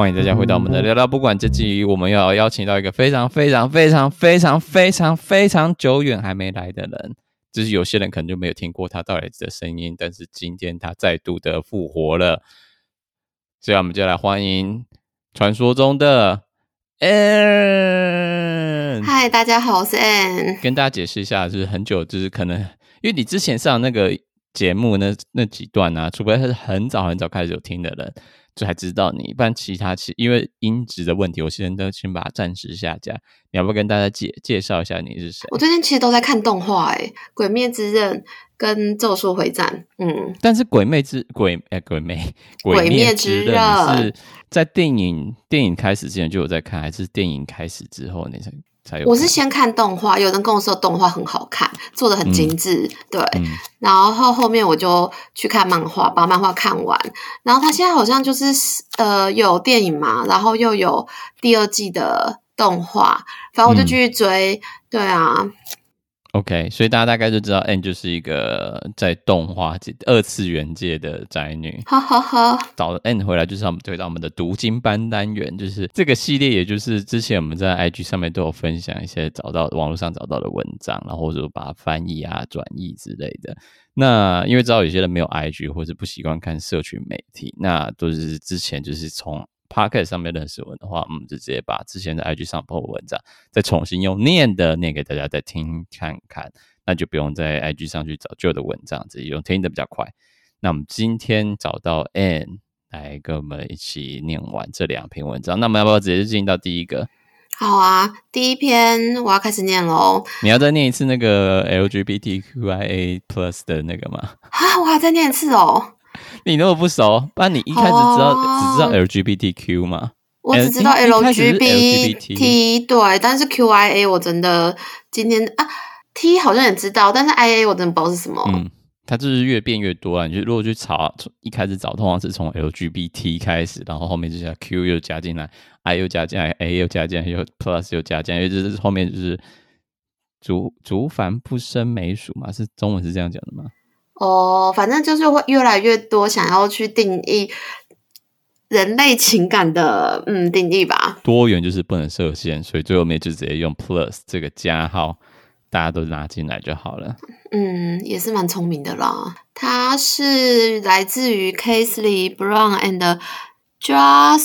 欢迎大家回到我们的聊聊不管这集，我们要邀请到一个非常非常非常非常非常非常久远还没来的人，就是有些人可能就没有听过他到来的声音，但是今天他再度的复活了，所以我们就来欢迎传说中的 Ann。嗨，大家好，我是 Ann。跟大家解释一下，就是很久，就是可能因为你之前上那个节目那那几段啊，除非他是很早很早开始有听的人。就还知道你，不然其他其因为音质的问题，我现在都先把它暂时下架。你要不要跟大家介介绍一下你是谁？我最近其实都在看动画，诶《鬼灭之刃》跟《咒术回战》。嗯，但是鬼灭之鬼诶、欸、鬼灭鬼灭之刃是在电影电影开始之前就有在看，还是电影开始之后那才？我是先看动画，有人跟我说动画很好看，做的很精致，嗯、对、嗯。然后后面我就去看漫画，把漫画看完。然后他现在好像就是呃有电影嘛，然后又有第二季的动画，反正我就继续追、嗯。对啊。OK，所以大家大概就知道，Ann 就是一个在动画界、二次元界的宅女。哈哈哈。找 Ann 回来就是我们回到我们的读经班单元，就是这个系列，也就是之前我们在 IG 上面都有分享一些找到网络上找到的文章，然后或者把它翻译啊、转译之类的。那因为知道有些人没有 IG 或者不习惯看社群媒体，那都是之前就是从。Podcast 上面认识我的话，我们就直接把之前的 IG 上 po 文章再重新用念的念给大家再听看看，那就不用在 IG 上去找旧的文章，直接用听的比较快。那我们今天找到 Ann 来跟我们一起念完这两篇文章，那我们要不要直接进到第一个？好啊，第一篇我要开始念喽。你要再念一次那个 LGBTQIA Plus 的那个吗？啊，我还要再念一次哦。你那么不熟，不然你一开始知道、oh, 只知道 LGBTQ 吗？我只知道 LGBT，对，但是 QIA 我真的今天啊 T 好像也知道，但是 IA 我真的不知道是什么。嗯，它就是越变越多啊！你就如果去查，一开始找，通常是从 LGBT 开始，然后后面就加 Q 又加进来，I 又加进来，A 又加进来，又 Plus 又加进来，因为这是后面就是竹竹繁不生梅属嘛，是中文是这样讲的吗？哦，反正就是会越来越多想要去定义人类情感的，嗯，定义吧。多元就是不能设限，所以最后面就直接用 plus 这个加号，大家都拉进来就好了。嗯，也是蛮聪明的啦。它是来自于 Kingsley Brown and Joss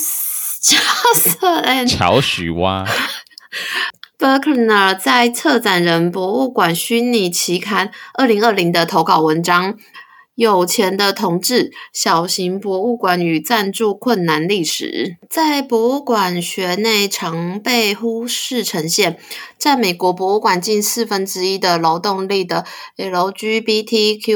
Joss and 乔许蛙。Berkner 在策展人博物馆虚拟期刊二零二零的投稿文章《有钱的同志：小型博物馆与赞助困难历史》在博物馆学内常被忽视呈现。占美国博物馆近四分之一的劳动力的 LGBTQIA+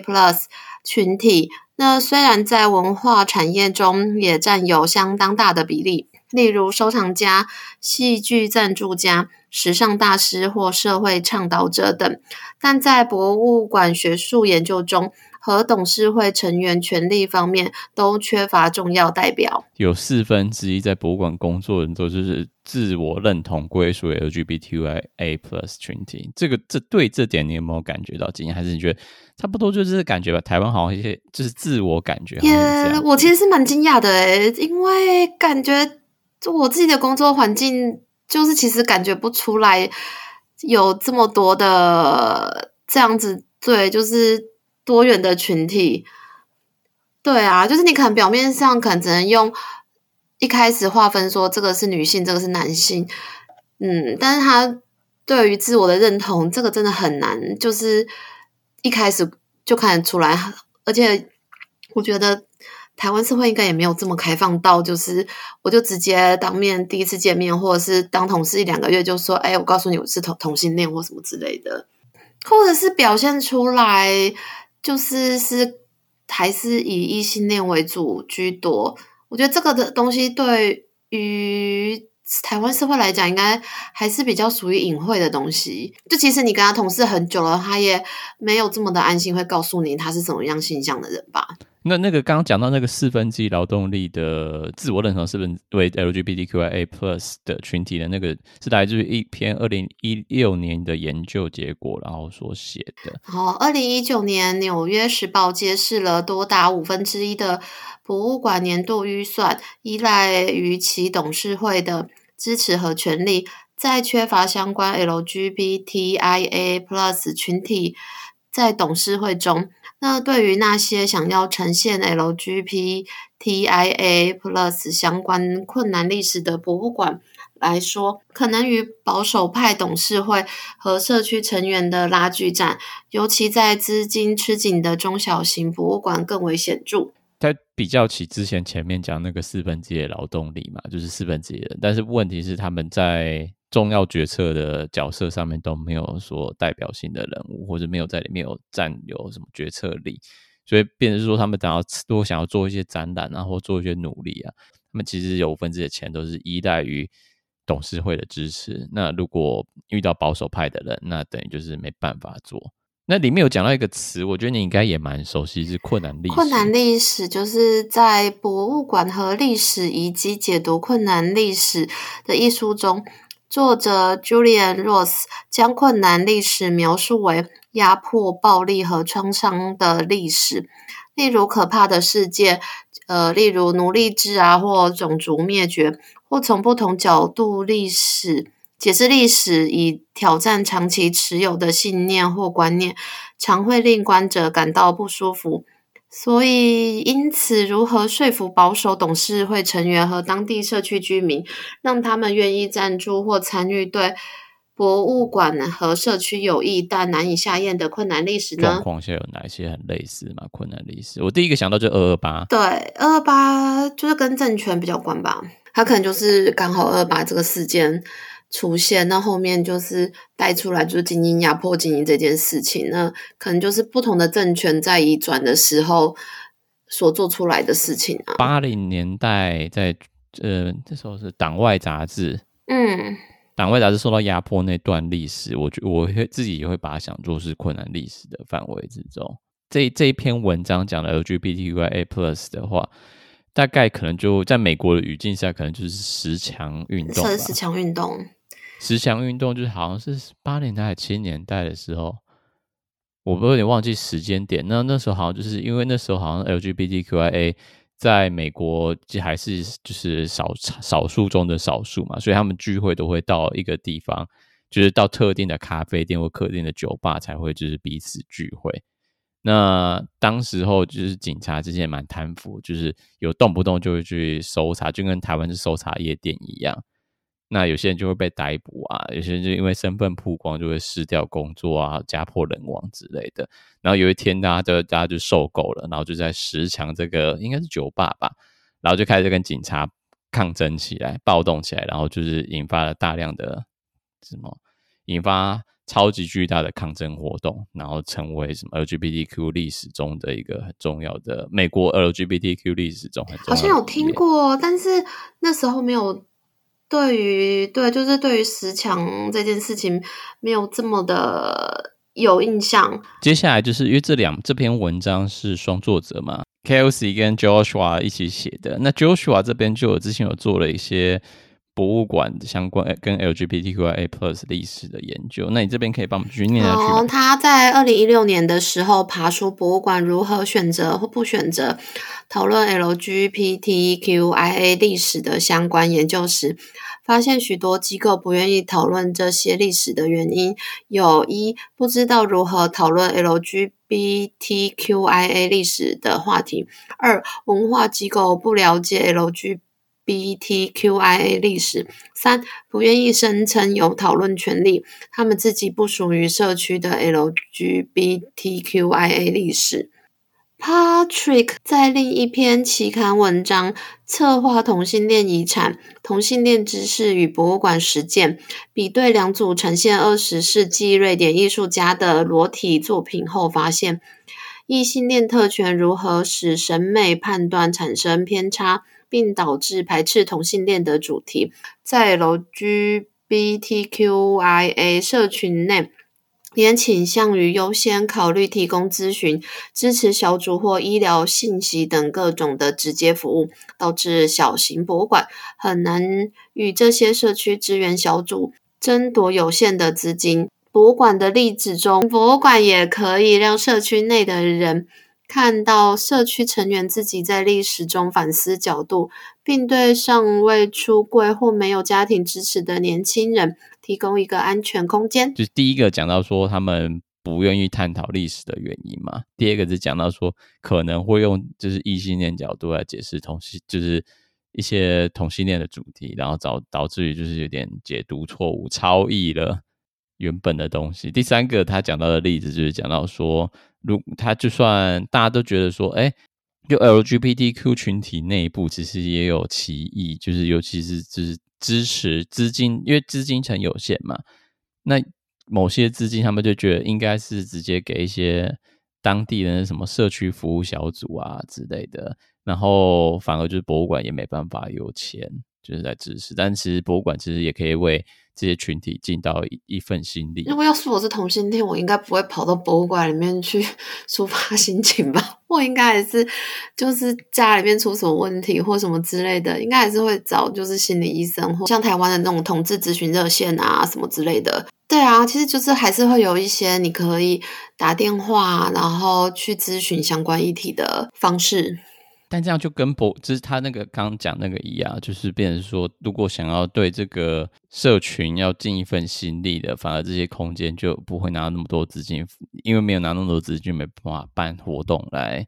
Plus 群体，那虽然在文化产业中也占有相当大的比例。例如收藏家、戏剧赞助家、时尚大师或社会倡导者等，但在博物馆学术研究中和董事会成员权力方面都缺乏重要代表。有四分之一在博物馆工作的人都是自我认同归属于 LGBTQIA+ plus 群体。这个这对这点你有没有感觉到惊讶？还是你觉得差不多就是感觉吧？台湾好像一些就是自我感觉。也、yeah，我其实是蛮惊讶的诶，因为感觉。就我自己的工作环境，就是其实感觉不出来有这么多的这样子，对，就是多元的群体。对啊，就是你可能表面上可能只能用一开始划分说这个是女性，这个是男性，嗯，但是他对于自我的认同，这个真的很难，就是一开始就看得出来，而且我觉得。台湾社会应该也没有这么开放到，就是我就直接当面第一次见面，或者是当同事一两个月就说，哎，我告诉你我是同同性恋或什么之类的，或者是表现出来就是是还是以异性恋为主居多。我觉得这个的东西对于台湾社会来讲，应该还是比较属于隐晦的东西。就其实你跟他同事很久了，他也没有这么的安心会告诉你他是什么样性向的人吧。那那个刚刚讲到那个四分之一劳动力的自我认同是分为 LGBTQIA plus 的群体的那个是来自于一篇二零一六年的研究结果，然后所写的。好，二零一九年《纽约时报》揭示了多达五分之一的博物馆年度预算依赖于其董事会的支持和权力，在缺乏相关 LGBTIA plus 群体在董事会中。那对于那些想要呈现 LGBTIA Plus 相关困难历史的博物馆来说，可能与保守派董事会和社区成员的拉锯战，尤其在资金吃紧的中小型博物馆更为显著。在比较起之前前面讲那个四分之一的劳动力嘛，就是四分之一人，但是问题是他们在。重要决策的角色上面都没有说代表性的人物，或者没有在里面有占有什么决策力，所以变成说他们想要如果想要做一些展览啊，或做一些努力啊，他们其实有分之的钱都是依赖于董事会的支持。那如果遇到保守派的人，那等于就是没办法做。那里面有讲到一个词，我觉得你应该也蛮熟悉，是困难历史。困难历史就是在《博物馆和历史以及解读困难历史》的一书中。作者 Julian Ross 将困难历史描述为压迫、暴力和创伤的历史，例如可怕的世界，呃，例如奴隶制啊，或种族灭绝，或从不同角度历史解释历史，以挑战长期持有的信念或观念，常会令观者感到不舒服。所以，因此，如何说服保守董事会成员和当地社区居民，让他们愿意赞助或参与对博物馆和社区有益但难以下咽的困难历史呢？状况下有哪些很类似吗？困难历史，我第一个想到就二二八。对，二二八就是跟政权比较关吧，他可能就是刚好二二八这个事件。出现，那后面就是带出来，就是精英压迫精英这件事情，那可能就是不同的政权在移转的时候所做出来的事情啊。八零年代在呃，这时候是党外杂志，嗯，党外杂志受到压迫那段历史，我觉我会自己也会把它想作是困难历史的范围之中。这这一篇文章讲的 LGBTQIA plus 的话。大概可能就在美国的语境下，可能就是十强运动吧。十强运动，十强运动就是好像是八年代还是七年代的时候，我有点忘记时间点。那那时候好像就是因为那时候好像 LGBTQIA 在美国还是就是少少数中的少数嘛，所以他们聚会都会到一个地方，就是到特定的咖啡店或特定的酒吧才会就是彼此聚会。那当时候就是警察之间蛮贪腐，就是有动不动就会去搜查，就跟台湾是搜查夜店一样。那有些人就会被逮捕啊，有些人就因为身份曝光就会失掉工作啊，家破人亡之类的。然后有一天大家就大家就受够了，然后就在十强这个应该是酒吧吧，然后就开始跟警察抗争起来，暴动起来，然后就是引发了大量的什么，引发。超级巨大的抗争活动，然后成为什么 LGBTQ 历史中的一个很重要的美国 LGBTQ 历史中很重要的。好像有听过，但是那时候没有对于对，就是对于十强这件事情没有这么的有印象。接下来就是因为这两这篇文章是双作者嘛，Kelsey 跟 Joshua 一起写的。那 Joshua 这边就有之前有做了一些。博物馆相关跟 LGBTQIA+ Plus 历史的研究，那你这边可以帮我们去念下去。哦，他在二零一六年的时候爬出博物馆如何选择或不选择讨论 LGBTQIA 历史的相关研究时，发现许多机构不愿意讨论这些历史的原因有：一、不知道如何讨论 LGBTQIA 历史的话题；二、文化机构不了解 LGBT。BTQIA 历史，三不愿意声称有讨论权利，他们自己不属于社区的 LGBTQIA 历史。Patrick 在另一篇期刊文章《策划同性恋遗产：同性恋知识与博物馆实践》，比对两组呈现二十世纪瑞典艺术家的裸体作品后，发现异性恋特权如何使审美判断产生偏差。并导致排斥同性恋的主题，在 LGBTQIA 社群内也倾向于优先考虑提供咨询、支持小组或医疗信息等各种的直接服务，导致小型博物馆很难与这些社区资源小组争夺有限的资金。博物馆的例子中，博物馆也可以让社区内的人。看到社区成员自己在历史中反思角度，并对尚未出柜或没有家庭支持的年轻人提供一个安全空间。就是第一个讲到说他们不愿意探讨历史的原因嘛，第二个是讲到说可能会用就是异性恋角度来解释同性，就是一些同性恋的主题，然后导导致于就是有点解读错误，超译了原本的东西。第三个他讲到的例子就是讲到说。如他就算大家都觉得说，哎，就 LGBTQ 群体内部其实也有歧义，就是尤其是支支持资金，因为资金层有限嘛，那某些资金他们就觉得应该是直接给一些当地人什么社区服务小组啊之类的，然后反而就是博物馆也没办法有钱就是在支持，但其实博物馆其实也可以为。这些群体尽到一一份心力。如果要是我是同性恋，我应该不会跑到博物馆里面去 抒发心情吧？我应该还是就是家里面出什么问题或什么之类的，应该还是会找就是心理医生或像台湾的那种同志咨询热线啊什么之类的。对啊，其实就是还是会有一些你可以打电话然后去咨询相关议题的方式。但这样就跟博，就是他那个刚讲那个一样，就是变成说，如果想要对这个社群要尽一份心力的，反而这些空间就不会拿那么多资金，因为没有拿那么多资金，没办法办活动来。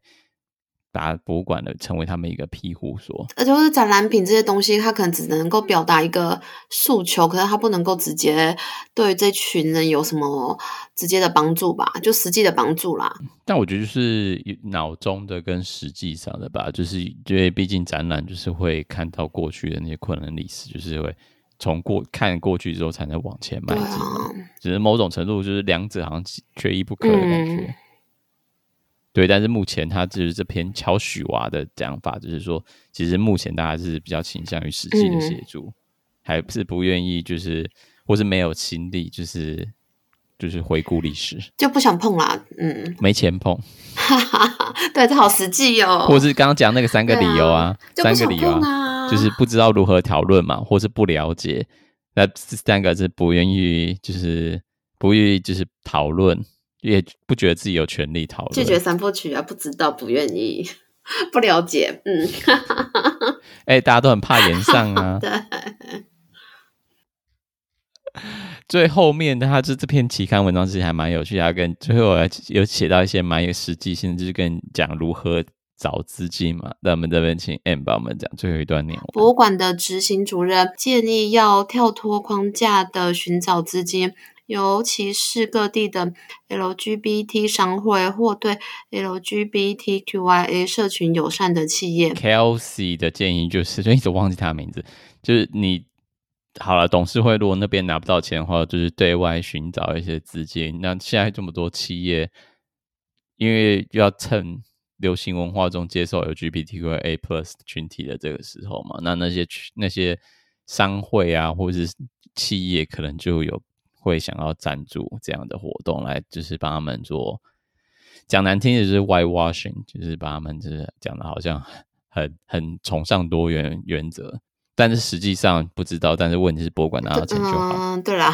把博物馆的成为他们一个庇护所，而且是展览品这些东西，它可能只能够表达一个诉求，可是它不能够直接对这群人有什么直接的帮助吧？就实际的帮助啦。但我觉得就是脑中的跟实际上的吧，就是因为毕竟展览就是会看到过去的那些困难历史，就是会从过看过去之后才能往前迈进，啊、只是某种程度就是两者好像缺一不可的感觉。嗯对，但是目前他就是这篇乔许娃的讲法，就是说，其实目前大家是比较倾向于实际的协助，嗯、还是不愿意，就是或是没有心力，就是就是回顾历史，就不想碰啦，嗯，没钱碰，对，这好实际哦。或是刚刚讲那个三个理由啊，啊三个理由啊，就是不知道如何讨论嘛，或是不了解，那这三个是不愿意，就是不愿意，就是讨论。也不觉得自己有权利讨论，拒绝三部曲啊，不知道，不愿意，不了解，嗯，哎、欸，大家都很怕炎上啊。对，最后面的他就这篇期刊文章其实还蛮有趣的，他跟最后有写到一些蛮有实际性，就是跟讲如何找资金嘛。那我们这边请 M 帮我们讲最后一段内容。博物馆的执行主任建议要跳脱框架的寻找资金。尤其是各地的 LGBT 商会或对 LGBTQIA 社群友善的企业。Kelsey 的建议就是，就一直忘记他的名字，就是你好了，董事会如果那边拿不到钱的话，就是对外寻找一些资金。那现在这么多企业，因为要趁流行文化中接受 LGBTQIA Plus 群体的这个时候嘛，那那些那些商会啊，或者是企业，可能就有。会想要赞助这样的活动，来就是帮他们做，讲难听的就是 whitewashing，就是把他们就是讲的好像很很崇尚多元原则，但是实际上不知道。但是问题是博物馆拿到钱就好。嗯，对啦，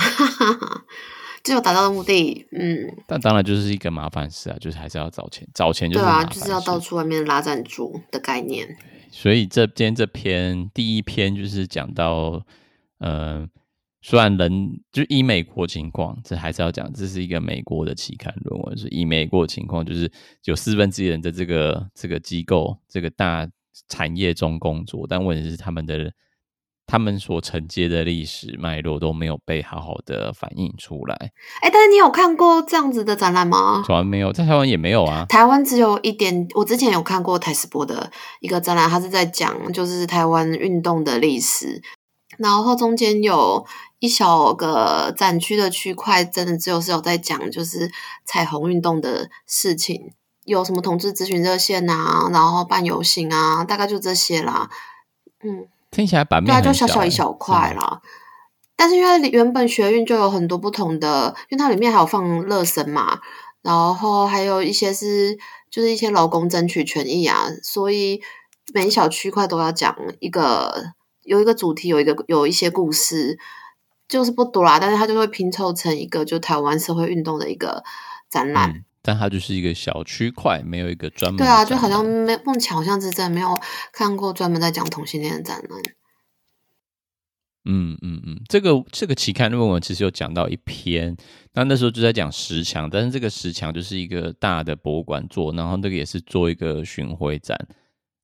只有达到的目的。嗯，但当然就是一个麻烦事啊，就是还是要找钱，找钱就是对啊，就是要到处外面拉赞助的概念。所以这今天这篇第一篇就是讲到，嗯。虽然人就以美国情况，这还是要讲，这是一个美国的期刊论文，是以美国情况，就是有四分之一人在这个这个机构、这个大产业中工作，但问题是他们的他们所承接的历史脉络都没有被好好的反映出来。哎，但是你有看过这样子的展览吗？从来没有，在台湾也没有啊。台湾只有一点，我之前有看过台斯博的一个展览，他是在讲就是台湾运动的历史。然后中间有一小个展区的区块，真的只有是有在讲就是彩虹运动的事情，有什么同志咨询热线啊，然后办游行啊，大概就这些啦。嗯，听起来版面对啊，就小小一小块啦。但是因为原本学运就有很多不同的，因为它里面还有放乐声嘛，然后还有一些是就是一些劳工争取权益啊，所以每一小区块都要讲一个有一个主题，有一个有一些故事，就是不多啦，但是它就会拼凑成一个就台湾社会运动的一个展览。嗯但它就是一个小区块，没有一个专门。对啊，就好像没梦巧，好像是真的没有看过专门在讲同性恋的展览。嗯嗯嗯，这个这个期刊论文其实有讲到一篇，那那时候就在讲十强，但是这个十强就是一个大的博物馆做，然后那个也是做一个巡回展，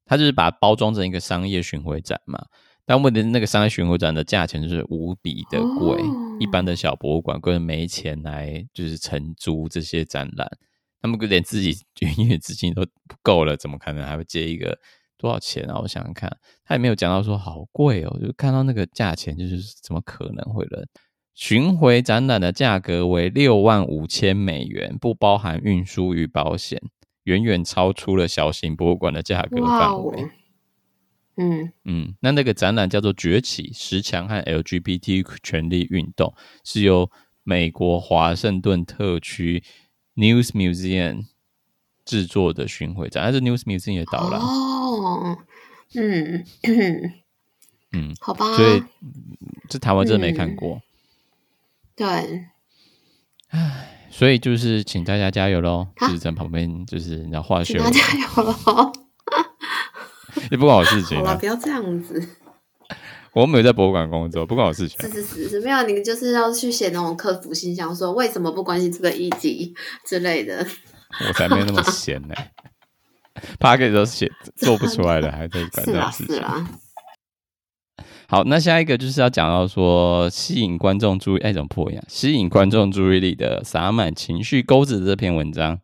它就是把它包装成一个商业巡回展嘛。但问题是那个商业巡回展的价钱就是无比的贵，哦、一般的小博物馆根本没钱来就是承租这些展览。他们连自己营业资金都不够了，怎么可能还会接一个多少钱啊？我想想看，他也没有讲到说好贵哦，就看到那个价钱，就是怎么可能会了？巡回展览的价格为六万五千美元，不包含运输与保险，远远超出了小型博物馆的价格范围。嗯嗯，那那个展览叫做《崛起十强和 LGBT 权利运动》，是由美国华盛顿特区。News Museum 制作的巡回展，还是 News Museum 也导览哦，嗯嗯，好吧，所以这台湾真的没看过，嗯、对，唉，所以就是请大家加油喽！就是在旁边，就是你要化学，大家加油喽！也不关我事情，好了，不要这样子。我没有在博物馆工作，不关我事情。是是是是，没有你就是要去写那种客服信箱，说为什么不关心这个议题之类的。我才没那么闲呢、欸，怕给都写做不出来的，还在管这种事情。是啦。好，那下一个就是要讲到说吸引观众注意，哎，怎么破音？吸引观众注意力的洒满情绪钩子的这篇文章。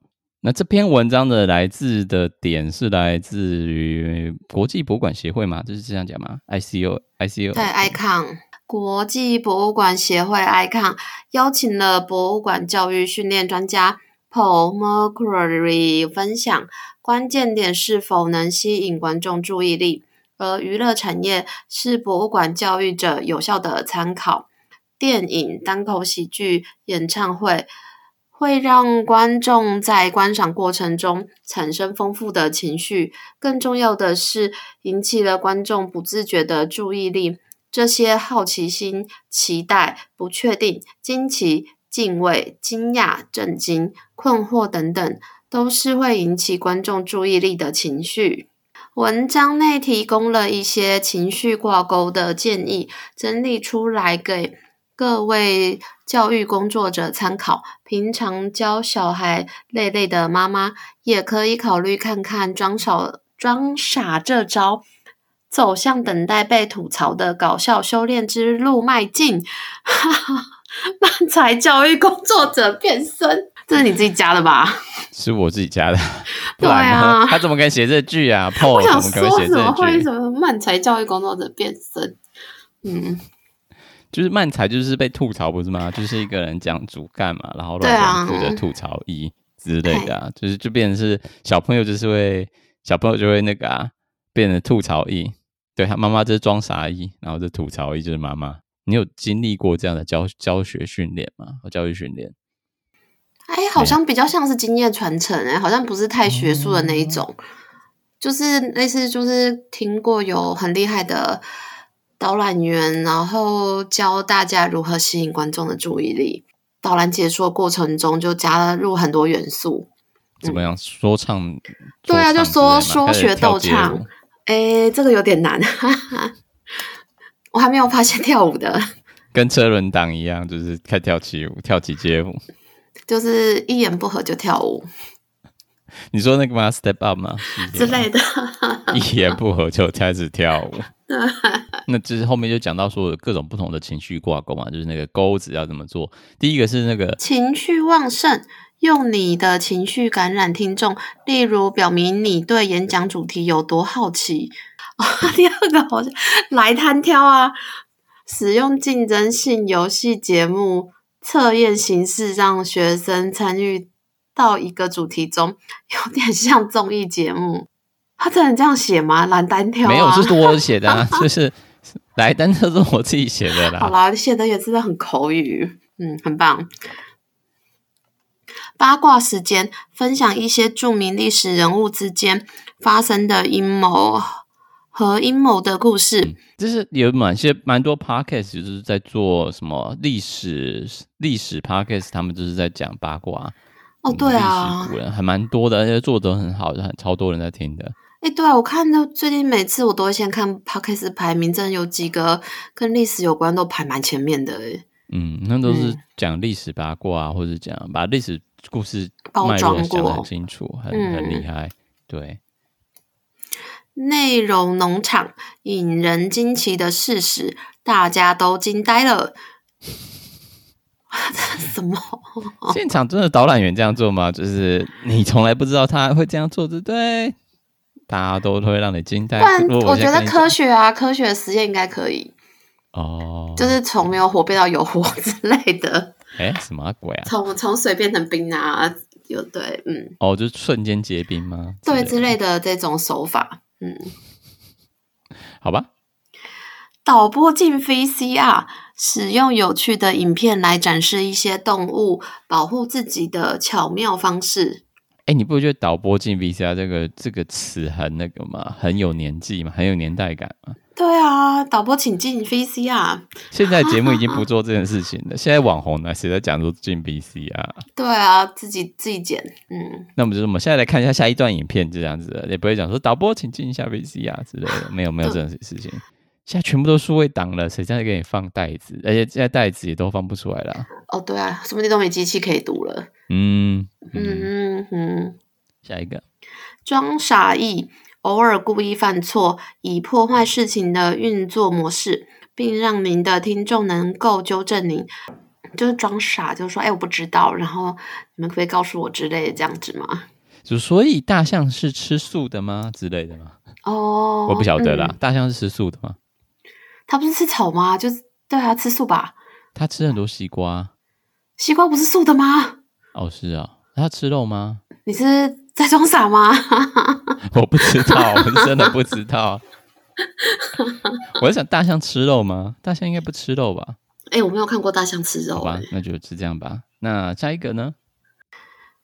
那这篇文章的来自的点是来自于国际博物馆协会吗？就是这样讲吗？ICO，ICO，对，ICON 国际博物馆协会 ICON 邀请了博物馆教育训练专家 Paul Mercury 分享，关键点是否能吸引观众注意力，而娱乐产业是博物馆教育者有效的参考。电影、单口喜剧、演唱会。会让观众在观赏过程中产生丰富的情绪，更重要的是引起了观众不自觉的注意力。这些好奇心、期待、不确定、惊奇、敬畏、惊讶、震惊、困惑等等，都是会引起观众注意力的情绪。文章内提供了一些情绪挂钩的建议，整理出来给各位教育工作者参考，平常教小孩累累的妈妈也可以考虑看看装傻装傻这招，走向等待被吐槽的搞笑修炼之路迈进。哈哈，漫才教育工作者变身，这是你自己加的吧？是我自己加的。对啊，他怎么敢写这句啊？我想说怎么会什么漫才教育工作者变身？嗯。就是漫才，就是被吐槽不是吗？就是一个人讲主干嘛，然后乱吐的吐槽一之类的啊，就是就变成是小朋友就是会小朋友就会那个啊，变成吐槽一，对他妈妈就是装傻一，然后就吐槽一就是妈妈。你有经历过这样的教教学训练吗？和教育训练？哎，好像比较像是经验传承，哎，好像不是太学术的那一种，嗯、就是类似就是听过有很厉害的。导览员，然后教大家如何吸引观众的注意力。导览解说过程中就加入很多元素，怎么样？说唱？对啊，就说说学逗唱。哎，这个有点难，我还没有发现跳舞的，跟车轮党一样，就是开跳起舞，跳起街舞，就是一言不合就跳舞。你说那个吗？Step up 吗？之类的，一言不合就开始跳舞。那就是后面就讲到说各种不同的情绪挂钩嘛，就是那个钩子要怎么做。第一个是那个情绪旺盛，用你的情绪感染听众，例如表明你对演讲主题有多好奇。哦，第二个好像来单挑啊，使用竞争性游戏节目测验形式，让学生参与到一个主题中，有点像综艺节目。他真的这样写吗？懒单挑、啊、没有，是多写的啊，就是来，但这是我自己写的啦。好啦，写的也真的很口语，嗯，很棒。八卦时间，分享一些著名历史人物之间发生的阴谋和阴谋的故事。嗯、就是有蛮些蛮多 podcast，就是在做什么历史历史 podcast，他们就是在讲八卦。哦，对啊，还蛮多的，而且做的很好的，很超多人在听的。哎，对啊，我看到最近每次我都会先看 podcast 排名，真的有几个跟历史有关，都排蛮前面的。嗯，那都是讲历史八卦，啊，嗯、或者讲把历史故事脉络讲的很清楚，很很厉害。对，内容农场引人惊奇的事实，大家都惊呆了。什么？现场真的导览员这样做吗？就是你从来不知道他会这样做，对不对？大家都会让你惊呆。但我觉得科学啊，科学实验应该可以。哦，就是从没有火变到有火之类的。哎，什么鬼啊？从从水变成冰啊？有对，嗯。哦，就是瞬间结冰吗？对，之类的这种手法，嗯。好吧。导播进 VCR，使用有趣的影片来展示一些动物保护自己的巧妙方式。哎，你不觉得导播进 VCR 这个这个词很那个吗？很有年纪嘛？很有年代感嘛？对啊，导播请进 VCR。现在节目已经不做这件事情了。现在网红呢，谁在讲说进 VCR？对啊，自己自己剪。嗯，那我们就我们现在来看一下下一段影片，就这样子的，也不会讲说导播请进一下 VCR 之类的，没有没有这种事情。现在全部都数位档了，谁在给你放袋子？而且现在袋子也都放不出来了。哦，对啊，什么地方都没机器可以读了。嗯嗯嗯嗯，下一个装傻意，偶尔故意犯错，以破坏事情的运作模式，并让您的听众能够纠正您。就是装傻，就是说，哎，我不知道，然后你们可以告诉我之类的，这样子吗？就所以大象是吃素的吗？之类的吗？哦，我不晓得啦。嗯、大象是吃素的吗？他不是吃草吗？就是对啊，吃素吧。他吃很多西瓜，西瓜不是素的吗？哦，是啊。他吃肉吗？你是在装傻吗？我不知道，我是真的不知道。我在想，大象吃肉吗？大象应该不吃肉吧？哎、欸，我没有看过大象吃肉。好吧，那就是这样吧。那下一个呢？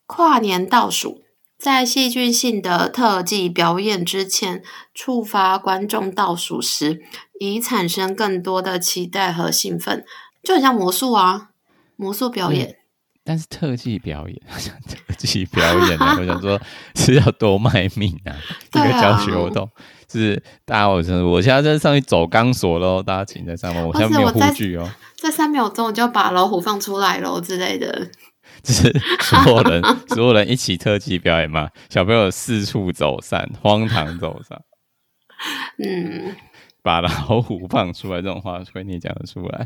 跨年倒数。在戏剧性的特技表演之前，触发观众倒数时，以产生更多的期待和兴奋，就很像魔术啊，魔术表演。但是特技表演，特技表演呢？我想说，是要多卖命啊！这个教学活动，就是大家，我真我现在在上去走钢索喽，大家请在上面，我现在没有护具哦。在三秒钟我就把老虎放出来喽之类的。就是 所有人，所有人一起特技表演嘛，小朋友四处走散，荒唐走散。嗯，把老虎放出来这种话，所以你讲得出来？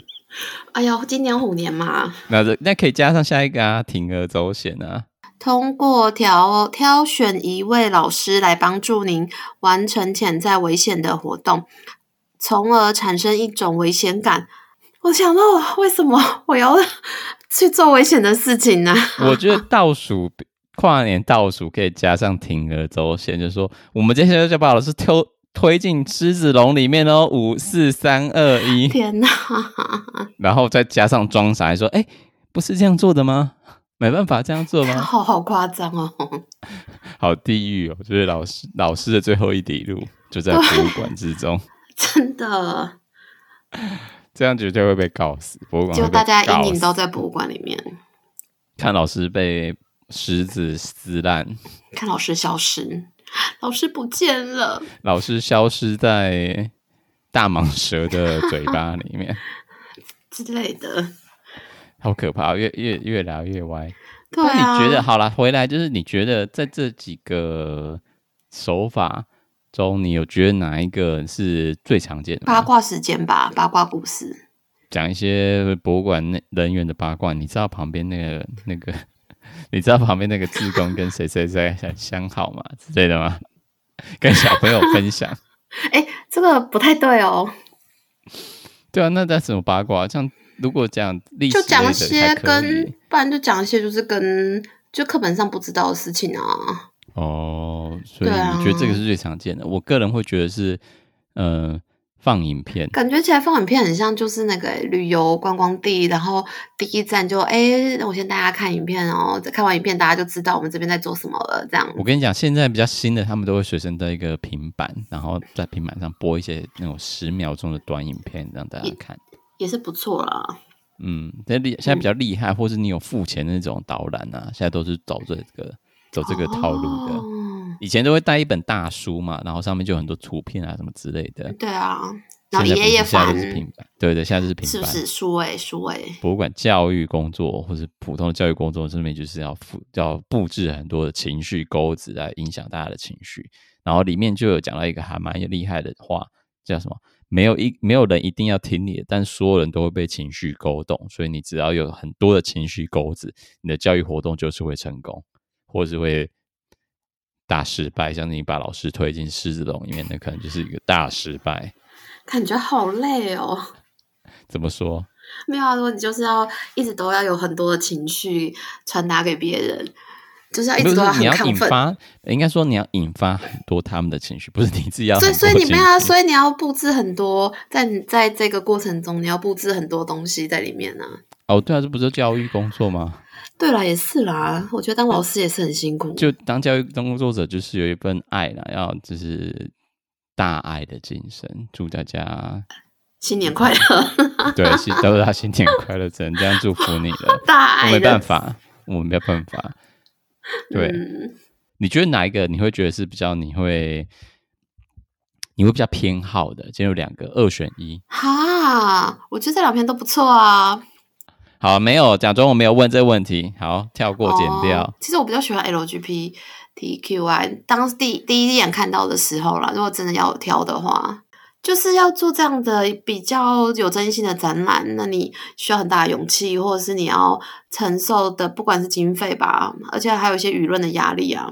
哎呀，今年虎年嘛，那这那可以加上下一个啊，铤而走险啊。通过挑挑选一位老师来帮助您完成潜在危险的活动，从而产生一种危险感。我想到，为什么我要？去做危险的事情呢、啊？我觉得倒数跨年倒数可以加上铤而走险，就是说我们接下来就把老师推推进狮子笼里面哦，五四三二一，天哪！然后再加上装傻，说哎，不是这样做的吗？没办法这样做吗？好好夸张哦，好地狱哦！就是老师老师的最后一里路就在博物馆之中，真的。这样绝对会被告死，博物馆就大家阴影都在博物馆里面，看老师被石子撕烂，看老师消失，老师不见了，老师消失在大蟒蛇的嘴巴里面。之类的，好可怕，越越越聊越歪。对啊，那你觉得好了，回来就是你觉得在这几个手法。中，你有觉得哪一个是最常见的？八卦时间吧，八卦故事，讲一些博物馆那人员的八卦。你知道旁边那个那个，你知道旁边那个志工跟谁谁谁相好吗？之类的吗？跟小朋友分享。哎、欸，这个不太对哦。对啊，那在什么八卦？像如果讲历史，就讲一些跟，不然就讲一些就是跟就课本上不知道的事情啊。哦，所以你觉得这个是最常见的？啊、我个人会觉得是，呃，放影片，感觉起来放影片很像就是那个旅游观光地，然后第一站就哎，我先带大家看影片哦，看完影片大家就知道我们这边在做什么了。这样，我跟你讲，现在比较新的，他们都会随身带一个平板，然后在平板上播一些那种十秒钟的短影片，让大家看，也，也是不错啦。嗯，现在现在比较厉害，嗯、或是你有付钱的那种导览啊，现在都是走这个走这个套路的。哦、以前都会带一本大书嘛，然后上面就有很多图片啊什么之类的。对啊，然后爷爷现在都是平板，对对，现在都是平板。是不是数位数位？博物馆教育工作或是普通的教育工作，上面就是要布要布置很多的情绪钩子来影响大家的情绪。然后里面就有讲到一个还蛮厉害的话，叫什么？没有一没有人一定要听你的，但所有人都会被情绪勾动，所以你只要有很多的情绪钩子，你的教育活动就是会成功，或是会大失败。像你把老师推进狮子笼里面，那可能就是一个大失败。感觉好累哦。怎么说？没有啊，如果你就是要一直都要有很多的情绪传达给别人。就是要一直都要很亢奋，发，应该说你要引发很多他们的情绪，不是你自己要。所以，所以你没有啊，所以你要布置很多，在你在这个过程中，你要布置很多东西在里面呢、啊。哦，对啊，这不是教育工作吗？对啦，也是啦。我觉得当老师也是很辛苦。就当教育工作者，就是有一份爱啦，要就是大爱的精神。祝大家 新年快乐！对，都是他新年快乐，只能这样祝福你了。大爱，没办法，我们没有办法。对，嗯、你觉得哪一个你会觉得是比较你会你会比较偏好的？今天有两个，二选一。哈，我觉得这两篇都不错啊。好，没有，假装我没有问这个问题。好，跳过，剪掉。哦、其实我比较喜欢 LGBTQI，当时第第一眼看到的时候啦，如果真的要挑的话。就是要做这样的比较有争议性的展览，那你需要很大的勇气，或者是你要承受的，不管是经费吧，而且还有一些舆论的压力啊。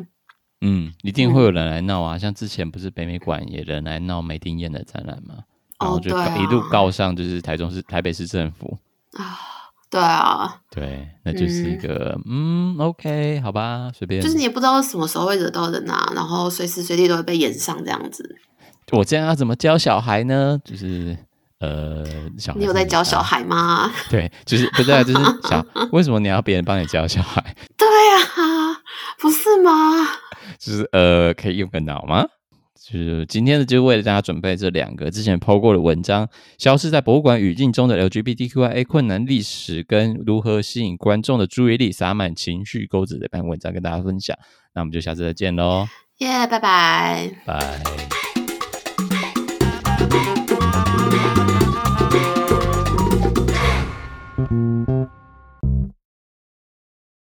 嗯，一定会有人来闹啊，嗯、像之前不是北美馆也人来闹梅丁燕的展览吗？然后就一路告上就是台中市、台北市政府啊。对啊，对，那就是一个嗯，嗯，OK，好吧，随便。就是你也不知道什么时候会惹到人啊，然后随时随地都会被演上这样子。我这样要怎么教小孩呢？就是呃，小孩，你有在教小孩吗？对，就是不对，就是小。为什么你要别人帮你教小孩？对啊，不是吗？就是呃，可以用个脑吗？就是今天的，就为了大家准备这两个之前 PO 过的文章，消失在博物馆语境中的 LGBTQIA 困难历史跟如何吸引观众的注意力，洒满情绪钩子的这篇文章跟大家分享。那我们就下次再见喽！耶，拜拜，拜。